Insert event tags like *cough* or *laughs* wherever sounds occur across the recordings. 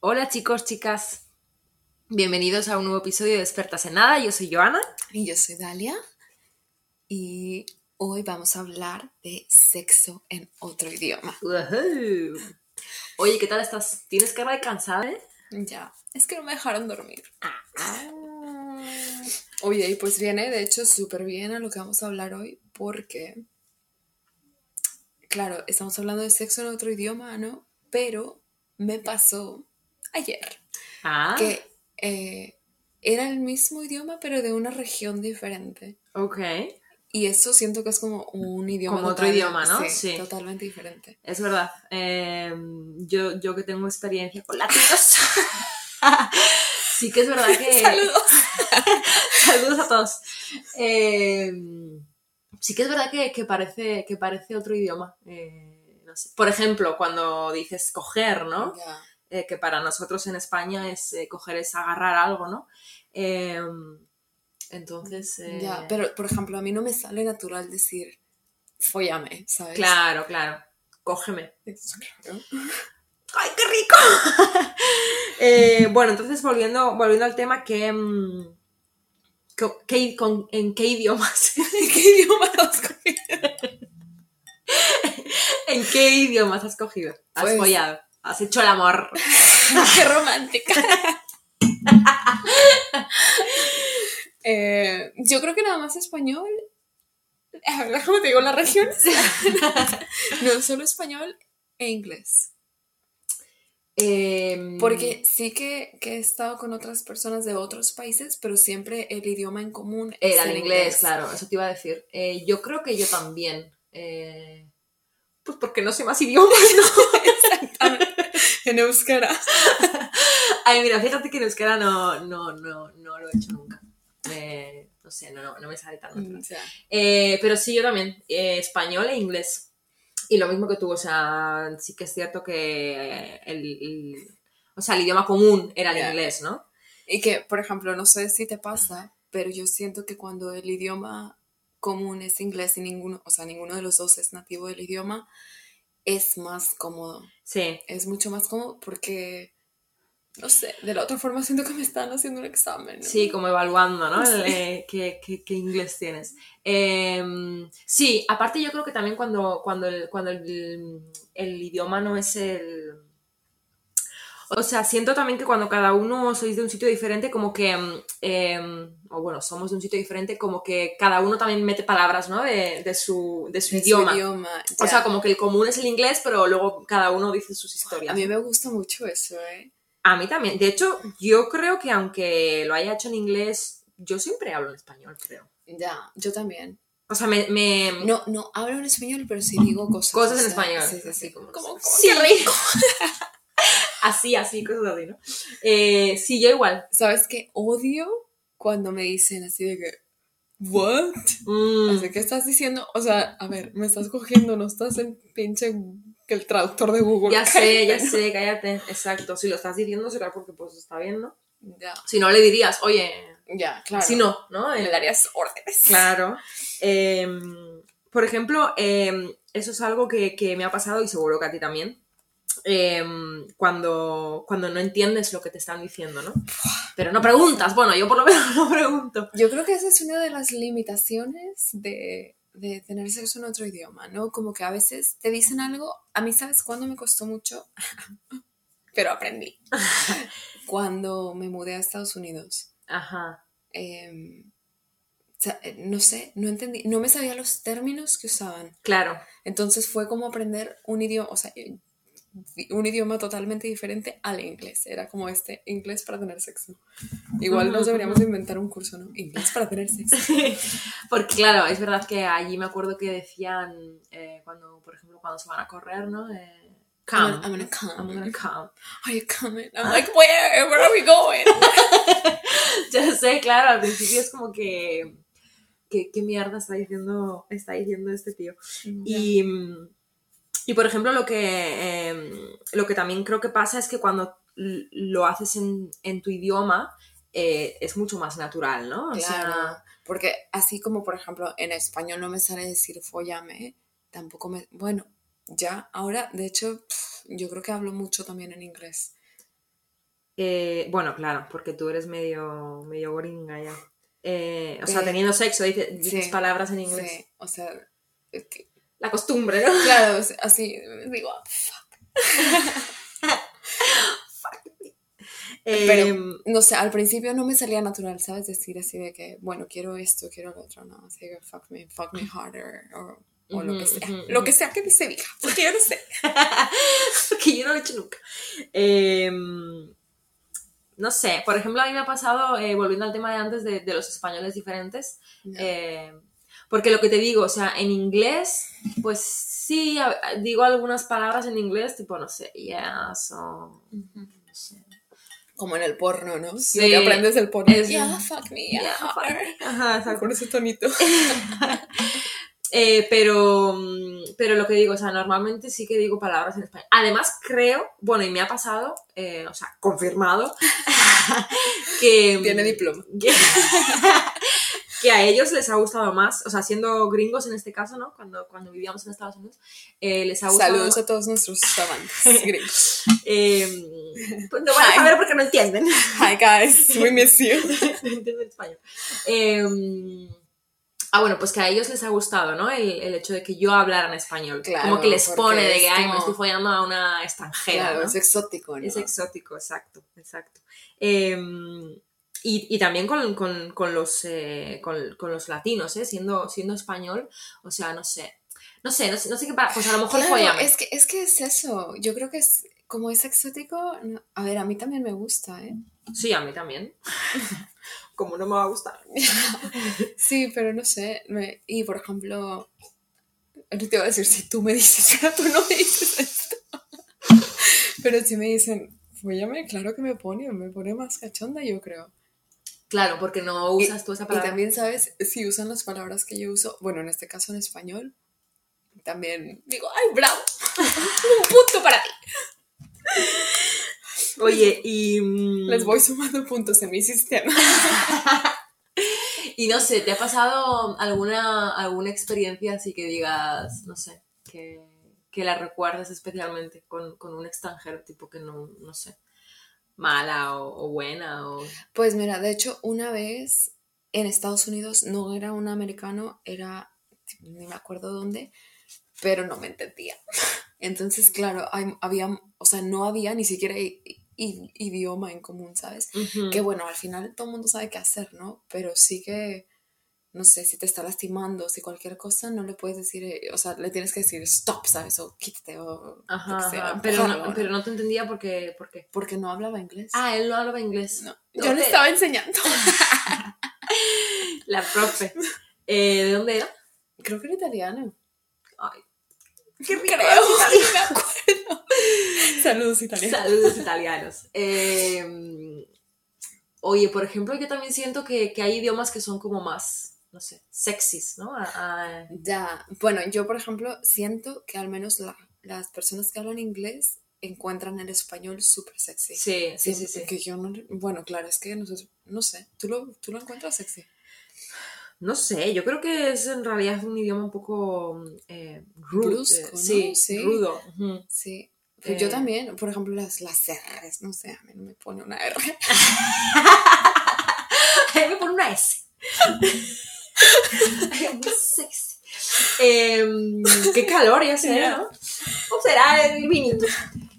Hola chicos, chicas. Bienvenidos a un nuevo episodio de Expertas en Nada. Yo soy Joana. Y yo soy Dalia. Y hoy vamos a hablar de sexo en otro idioma. Ujú. Oye, ¿qué tal estás? ¿Tienes cara de cansada? eh? Ya, es que no me dejaron dormir. Ah. Oye, y pues viene de hecho súper bien a lo que vamos a hablar hoy porque, claro, estamos hablando de sexo en otro idioma, ¿no? Pero me pasó ayer Ah, que eh, era el mismo idioma pero de una región diferente. ok. Y eso siento que es como un idioma. Como otro idioma, ¿no? Sí, Sí. totalmente diferente. Es verdad. Eh, yo, yo que tengo experiencia con latinos. *laughs* sí que es verdad que... Saludos. *laughs* Saludos a todos. Eh, sí que es verdad que, que parece, que parece otro idioma. Eh, no sé. Por ejemplo, cuando dices coger, ¿no? Eh, que para nosotros en España es eh, coger, es agarrar algo, ¿no? Eh, entonces... eh, Ya, pero por ejemplo, a mí no me sale natural decir follame, ¿sabes? Claro, claro. Cógeme. Claro. *laughs* ¡Ay, qué rico! *laughs* Eh, bueno, entonces volviendo, volviendo al tema, que, mm, ¿qué- con- ¿en qué idiomas? *laughs* ¿Qué idioma has cogido? ¿En qué idiomas has cogido? ¿Has Pues- follado? ¿Has hecho el amor? *laughs* ¡Qué romántica! *laughs* Eh, yo creo que nada más español. A ver, ¿Cómo te digo las regiones? *laughs* no, solo español e inglés. Eh, Porque sí que, que he estado con otras personas de otros países, pero siempre el idioma en común es Era el inglés, claro, eso te iba a decir. Eh, yo creo que yo también. eh, pues porque no sé más idiomas, ¿no? *laughs* En euskera. *laughs* Ay, mira, fíjate que en euskera no, no, no, no lo he hecho nunca. Eh, no sé, no, no, no me sale tan. Ya. Eh, pero sí, yo también, eh, español e inglés. Y lo mismo que tú, o sea, sí que es cierto que el, el- o sea, el idioma común era el Ya. inglés, ¿no? Y que, por ejemplo, no sé si te pasa, pero yo siento que cuando el idioma común es inglés y ninguno, o sea, ninguno de los dos es nativo del idioma, es más cómodo. Sí, Es mucho más cómodo porque, no sé, de la otra forma siento que me están haciendo un examen. ¿no? sí, como evaluando, ¿no? El, Sí. eh, qué, qué- qué inglés tienes. Eh, sí, aparte yo creo que también cuando, cuando, el, cuando el, el idioma no es el... O sea, siento también que cuando cada uno sois de un sitio diferente, como que, eh, o bueno, somos de un sitio diferente, como que cada uno también mete palabras, ¿no? De, de su, de su De su idioma. idioma, O sea, como que el común es el inglés, pero luego cada uno dice sus historias. A mí me gusta mucho eso, ¿eh? A mí también. De hecho, yo creo que aunque lo haya hecho en inglés, yo siempre hablo en español, creo. Ya, yo también. O sea, me... me- No, no hablo en español, pero sí digo cosas. Cosas en o sea, español. Sí, sí, sí. como- Como, como, Sí. qué rico. *laughs* Así, así, cosas así, ¿no? Eh, sí, yo igual. ¿Sabes qué? Odio cuando me dicen así de que, ¿what? Mm, que estás diciendo, o sea, a ver, me estás cogiendo, no estás en pinche que el traductor de Google. ya sé, ya sé, cállate. Exacto. Si lo estás diciendo será porque pues está bien, ¿no? Ya, Si no, le dirías, oye, ya, claro. si no, ¿no? Le El- darías órdenes. Claro. Eh, por ejemplo, eh, eso es algo que, que me ha pasado y seguro que a ti también. Eh, cuando, cuando no entiendes lo que te están diciendo, ¿no? Pero no preguntas, bueno, yo por lo *laughs* menos no pregunto. Yo creo que esa es una de las limitaciones de, de tener sexo en otro idioma, ¿no? Como que a veces te dicen algo, a mí, ¿sabes cuándo me costó mucho? *laughs* Pero aprendí. *laughs* Cuando me mudé a Estados Unidos. Ajá. eh, sea, eh, no sé, no entendí, no me sabía los términos que usaban. Claro. Entonces fue como aprender un idioma, o sea, un idioma totalmente diferente al inglés. Era como este inglés para tener sexo. Igual nos deberíamos inventar un curso, ¿no? Inglés para tener sexo. *laughs* Porque claro, es verdad que allí me acuerdo que decían, eh, cuando, por ejemplo, cuando se van a correr, ¿no? Eh, come. I'm gonna come. I'm gonna come. Are you coming? I'm like, where? Where are we going? *laughs* Ya sé, claro, al principio es como que... que- ¿Qué mierda está diciendo, está diciendo este tío? Y, mm, y, por ejemplo, lo que, eh, lo que también creo que pasa es que cuando lo haces en, en tu idioma eh, es mucho más natural, ¿no? O Claro. sea, Porque así como, por ejemplo, en español no me sale decir follame, tampoco me... Bueno, ya, ahora, de hecho, yo creo que hablo mucho también en inglés. Eh, bueno, claro, porque tú eres medio, medio gringa ya. Eh, o sea, teniendo sexo, dices, dices Sí, palabras en inglés. Sí, o sea, La costumbre, ¿no? claro, así digo, fuck. *laughs* Pero- Em, No sé, al principio no me salía natural, ¿sabes? Decir así de que, bueno, quiero esto, quiero lo otro, no, así que fuck me, fuck me harder, o, o lo que sea. Lo que sea que se diga, porque yo no sé. *laughs* que yo no lo he hecho nunca. Em, no sé, por ejemplo, a mí me ha pasado, eh, volviendo al tema de antes de, de los españoles diferentes, No. Porque lo que te digo, o sea, en inglés, pues sí, a- digo algunas palabras en inglés, tipo, no sé, yes, o no sé. Como en el porno, ¿no? Sí. Que aprendes el porno. Es- yeah, fuck me, yeah, Yeah, harder. Ajá, exacto. Con ese tonito. *laughs* Eh, pero, mm, pero lo que digo, o sea, normalmente sí que digo palabras en español. Además, creo, bueno, y me ha pasado, eh, o sea, confirmado, *laughs* que, Tiene diploma. *laughs* que, que a ellos les ha gustado más, o sea, siendo gringos en este caso, ¿no? Cuando, cuando vivíamos en Estados Unidos, eh, les ha gustado Saludos a todos nuestros amantes *laughs* gringos. eh, pues no van a saber porque no entienden. Hi guys, *laughs* we miss you. *laughs* no entienden español. Eh, ah, bueno, pues que a ellos les ha gustado, ¿no? El, el hecho de que yo hablara en español. Claro, como que les pone de que, ay, me estoy follando a una extranjera. Claro, ¿no? es exótico, ¿no? Es exótico, exacto, exacto. Eh, y, y también con, con- con los, eh, con, con los latinos, ¿eh? Siendo, siendo español, o sea, no sé. No sé, no sé, no sé qué para. Pues a lo mejor Claro, es que, es que es eso. Yo creo que es, como es exótico, no- a ver, a mí también me gusta, ¿eh? Sí, a mí también. *laughs* Como no me va a gustar. *laughs* Sí, pero no sé. me- y por ejemplo, no te iba a decir si tú me dices, pero *laughs* tú no me dices esto. Pero si me dicen, fóllame, claro que me pone, me pone más cachonda, yo creo. Claro, porque no usas tú esa Y palabra. también, ¿sabes? Si usan las palabras que yo uso, bueno, en este caso en español, también digo, ¡ay, bravo! *laughs* Un punto para ti. *laughs* Oye, y. mm, Les voy sumando puntos en mi sistema. *laughs* Y no sé, ¿te ha pasado alguna, alguna experiencia así que digas, no sé, que, que la recuerdes especialmente con, con un extranjero, tipo que no, no sé, mala o, o buena o... Pues mira, de hecho, una vez en Estados Unidos no era un americano, era, ni me acuerdo dónde, pero no me entendía. *laughs* Entonces, claro, hay- había, o sea, no había ni siquiera i- i- idioma en común, ¿sabes? Que bueno, al final todo el mundo sabe qué hacer, ¿no? Pero sí que, no sé, si te está lastimando, si cualquier cosa, no le puedes decir, eh, o sea, le tienes que decir stop, ¿sabes? O quítate, o lo Ajá, que sea, ajá, pero, no, pero no te entendía porque, ¿por qué? Porque no hablaba inglés. Ah, él no hablaba inglés. no. Yo le estaba enseñando. *laughs* La profe. Eh, ¿De dónde era? Creo que era italiano. Ay, qué rico. Creo, sí, *laughs* me acuerdo. Saludos italianos. Saludos italianos. Eh, oye, por ejemplo, yo también siento que, que hay idiomas que son como más, no sé, sexys, ¿no? A- a- Ya, bueno, yo por ejemplo siento que al menos la- las personas que hablan inglés encuentran el español súper sexy. sí, sí, sí, sí. Que yo no, bueno, claro, es que nosotros, no sé, ¿tú lo, tú lo encuentras sexy? No sé, yo creo que es en realidad un idioma un poco eh, rude. Brusco, eh, ¿no? sí, Sí. rudo. Sí. Yo Eh. también, por ejemplo, las, las R's, no sé, a mí no me pone una R. *laughs* A mí me pone una S. *laughs* Muy sexy. Em, qué calor ya será, ¿no? ¿O será el vinito?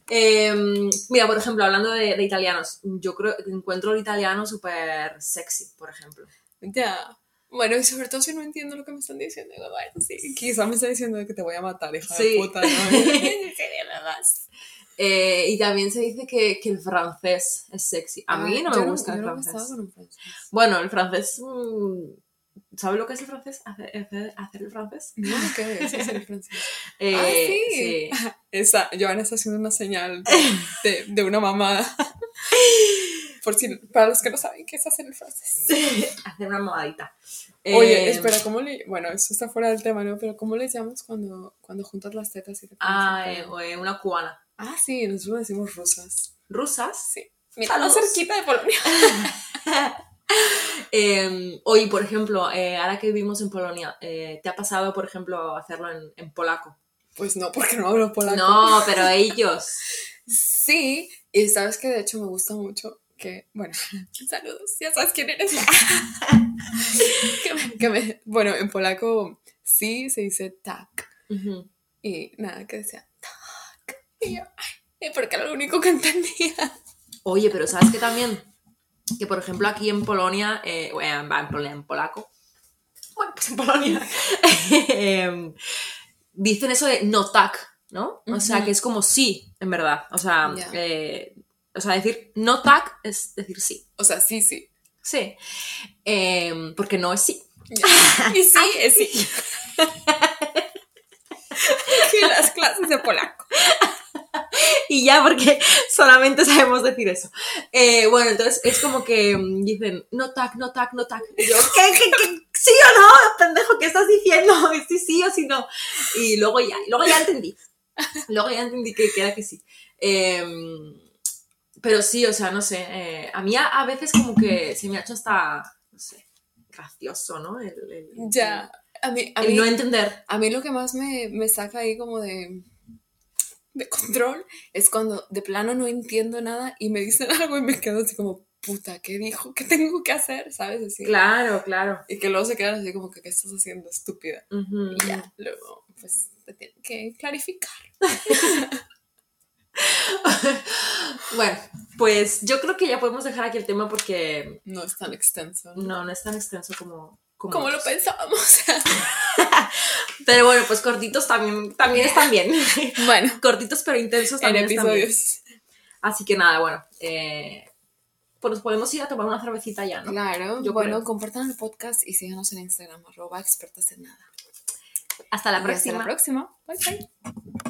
Em, mira, por ejemplo, hablando de, de italianos, yo creo que encuentro el italiano súper sexy, por ejemplo. Ya. Bueno, y sobre todo si no entiendo lo que me están diciendo, bueno, sí, quizá me está diciendo que te voy a matar, hija *laughs* *laughs* Sí. de puta, ¿no? Eh, y también se dice que, que el francés es sexy. A mí Ah, no yo me gusta el no francés. francés. Bueno, el francés. ¿Sabes lo que es el francés? ¿Hacer, hacer- hacer el francés? No, ¿qué es? Es el francés. *laughs* Eh, Ah, sí. Esa, Joana está haciendo una señal *laughs* de, de una mamada. Por si, para los que no saben qué es hacer el francés. sí. hacer una mamadita. Oye, Eh, espera, ¿cómo le...? Bueno, eso está fuera del tema, ¿no? Pero ¿cómo les llamas cuando, cuando juntas las tetas y te pones Ah, eh, eh, una cubana. Ah, sí, nosotros decimos rusas. ¿Rusas? Sí. Mira, Saludos. cerquita de Polonia. *laughs* Eh, oye, por ejemplo, eh, ahora que vivimos en Polonia, eh, ¿te ha pasado, por ejemplo, hacerlo en, en polaco? Pues no, porque no hablo polaco. No, pero ellos. Sí, y sabes que de hecho me gusta mucho que, bueno, *laughs* saludos, ya sabes quién eres. *laughs* que me- que me- bueno, en polaco sí se dice tak. Y nada, que decía tak. Y yo, ay, porque era lo único que entendía. Oye, pero ¿sabes qué también? Que por ejemplo aquí en Polonia, eh, bueno, en, en Polonia, en polaco, bueno, pues en Polonia, *laughs* em, dicen eso de no tak, ¿no? O sea, que es como sí, en verdad. O sea, eh, o sea, decir no tak es decir sí. O sea, sí, sí. Sí. Em, porque no es sí. Y sí, es sí. *laughs* *laughs* y las clases de polaco. *laughs* Y ya, porque solamente sabemos decir eso. Eh, bueno, entonces es como que mm, dicen, no tac, no tac, no tac. Y yo, ¿qué, qué, qué? ¿Sí o no? Pendejo, ¿qué estás diciendo? *laughs* Sí, sí o sí no. Y luego ya, luego ya entendí. Luego ya entendí que, que era que sí. Em, pero sí, o sea, no sé. eh, a mí a, a veces como que se me ha hecho hasta, no sé, gracioso, ¿no? El, el- Ya. A mí, a el mí, no entender. a mí lo que más me, me saca ahí como de, de control es cuando de plano no entiendo nada y me dicen algo y me quedo así como, puta, ¿qué dijo? ¿Qué tengo que hacer? ¿Sabes? Así. Claro, claro. Y que luego se quedan así como que, ¿qué estás haciendo, estúpida? Y ya, luego, pues, te tienen que clarificar. *laughs* Bueno, pues yo creo que ya podemos dejar aquí el tema porque No es tan extenso. ¿no? no, no es tan extenso como... Como, Como lo pensábamos. *laughs* Pero bueno, pues cortitos también, también están bien. *laughs* bueno, cortitos pero intensos en también están bien. episodios. Así que nada, bueno. Eh, pues nos podemos ir a tomar una cervecita ya, ¿no? Claro, Yo bueno, creo. compartan el podcast y síganos en Instagram, arroba expertas en nada. Hasta la Y próxima. Hasta la próxima. Bye bye.